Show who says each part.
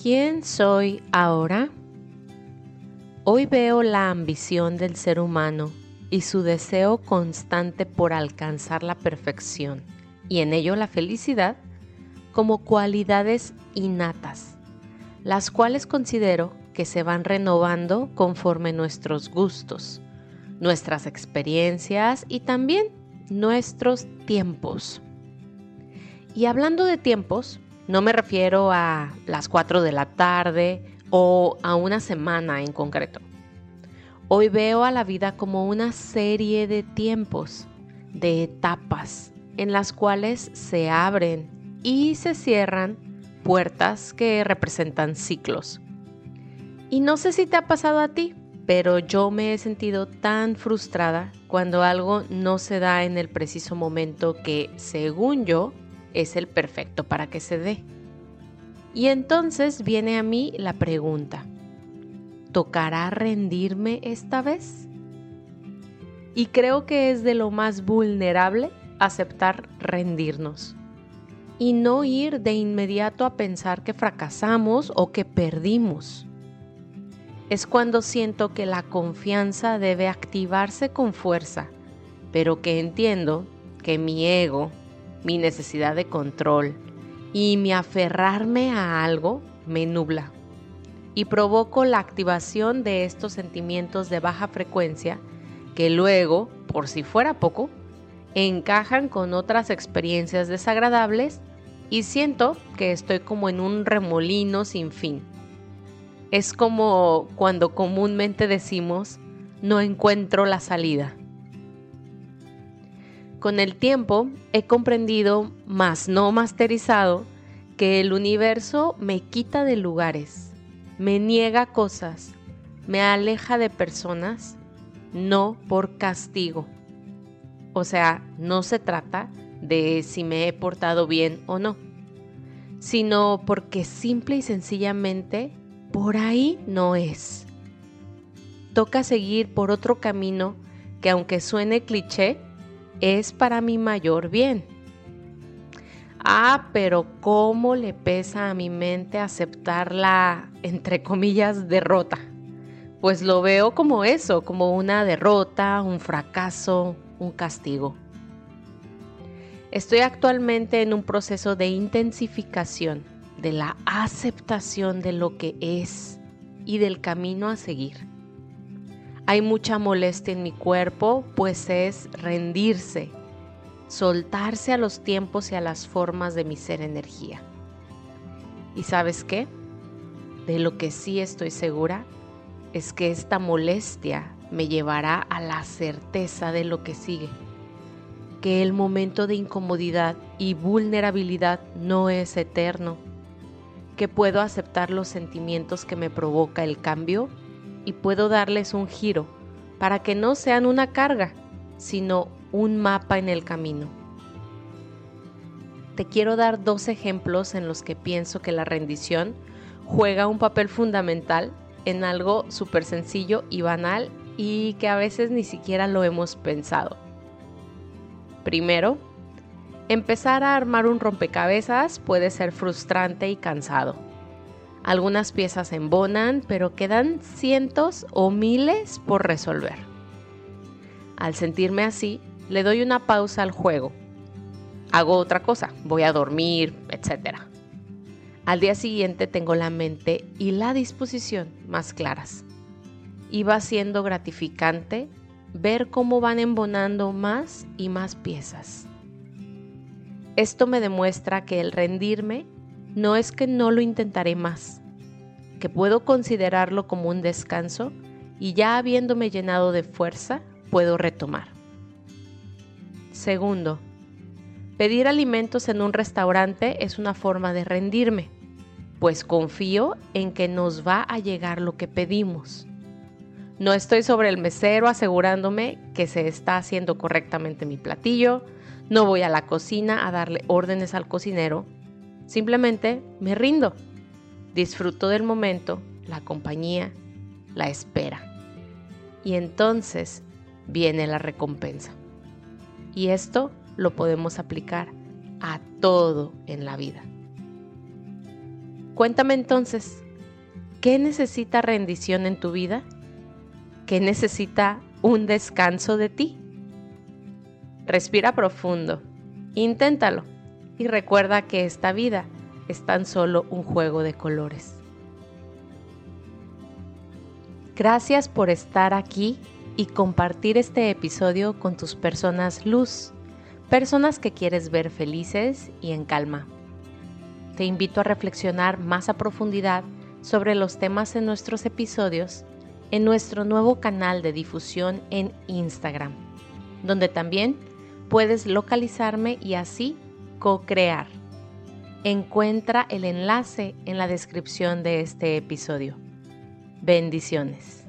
Speaker 1: ¿Quién soy ahora? Hoy veo la ambición del ser humano y su deseo constante por alcanzar la perfección y en ello la felicidad como cualidades innatas, las cuales considero que se van renovando conforme nuestros gustos, nuestras experiencias y también nuestros tiempos. Y hablando de tiempos, no me refiero a las 4 de la tarde o a una semana en concreto. Hoy veo a la vida como una serie de tiempos, de etapas, en las cuales se abren y se cierran puertas que representan ciclos. Y no sé si te ha pasado a ti, pero yo me he sentido tan frustrada cuando algo no se da en el preciso momento que, según yo, es el perfecto para que se dé. Y entonces viene a mí la pregunta, ¿tocará rendirme esta vez? Y creo que es de lo más vulnerable aceptar rendirnos y no ir de inmediato a pensar que fracasamos o que perdimos. Es cuando siento que la confianza debe activarse con fuerza, pero que entiendo que mi ego, mi necesidad de control y mi aferrarme a algo me nubla y provoco la activación de estos sentimientos de baja frecuencia que luego, por si fuera poco, encajan con otras experiencias desagradables y siento que estoy como en un remolino sin fin. Es como cuando comúnmente decimos, no encuentro la salida. Con el tiempo he comprendido, más no masterizado, que el universo me quita de lugares, me niega cosas, me aleja de personas, no por castigo. O sea, no se trata de si me he portado bien o no, sino porque simple y sencillamente por ahí no es. Toca seguir por otro camino que aunque suene cliché, es para mi mayor bien. Ah, pero ¿cómo le pesa a mi mente aceptar la, entre comillas, derrota? Pues lo veo como eso, como una derrota, un fracaso, un castigo. Estoy actualmente en un proceso de intensificación de la aceptación de lo que es y del camino a seguir. Hay mucha molestia en mi cuerpo, pues es rendirse, soltarse a los tiempos y a las formas de mi ser energía. ¿Y sabes qué? De lo que sí estoy segura es que esta molestia me llevará a la certeza de lo que sigue, que el momento de incomodidad y vulnerabilidad no es eterno, que puedo aceptar los sentimientos que me provoca el cambio y puedo darles un giro para que no sean una carga, sino un mapa en el camino. Te quiero dar dos ejemplos en los que pienso que la rendición juega un papel fundamental en algo súper sencillo y banal y que a veces ni siquiera lo hemos pensado. Primero, empezar a armar un rompecabezas puede ser frustrante y cansado algunas piezas embonan, pero quedan cientos o miles por resolver. Al sentirme así, le doy una pausa al juego. Hago otra cosa, voy a dormir, etc. Al día siguiente tengo la mente y la disposición más claras. Y va siendo gratificante ver cómo van embonando más y más piezas. Esto me demuestra que el rendirme no es que no lo intentaré más, que puedo considerarlo como un descanso y ya habiéndome llenado de fuerza, puedo retomar. Segundo, pedir alimentos en un restaurante es una forma de rendirme, pues confío en que nos va a llegar lo que pedimos. No estoy sobre el mesero asegurándome que se está haciendo correctamente mi platillo, no voy a la cocina a darle órdenes al cocinero, simplemente me rindo Disfruto del momento, la compañía, la espera. Y entonces viene la recompensa. Y esto lo podemos aplicar a todo en la vida. Cuéntame entonces, ¿qué necesita rendición en tu vida? ¿Qué necesita un descanso de ti? Respira profundo, inténtalo y recuerda que esta vida es tan solo un juego de colores. Gracias por estar aquí y compartir este episodio con tus personas luz, personas que quieres ver felices y en calma. Te invito a reflexionar más a profundidad sobre los temas en nuestros episodios en nuestro nuevo canal de difusión en Instagram, donde también puedes localizarme y así co-crear. Encuentra el enlace en la descripción de este episodio. Bendiciones.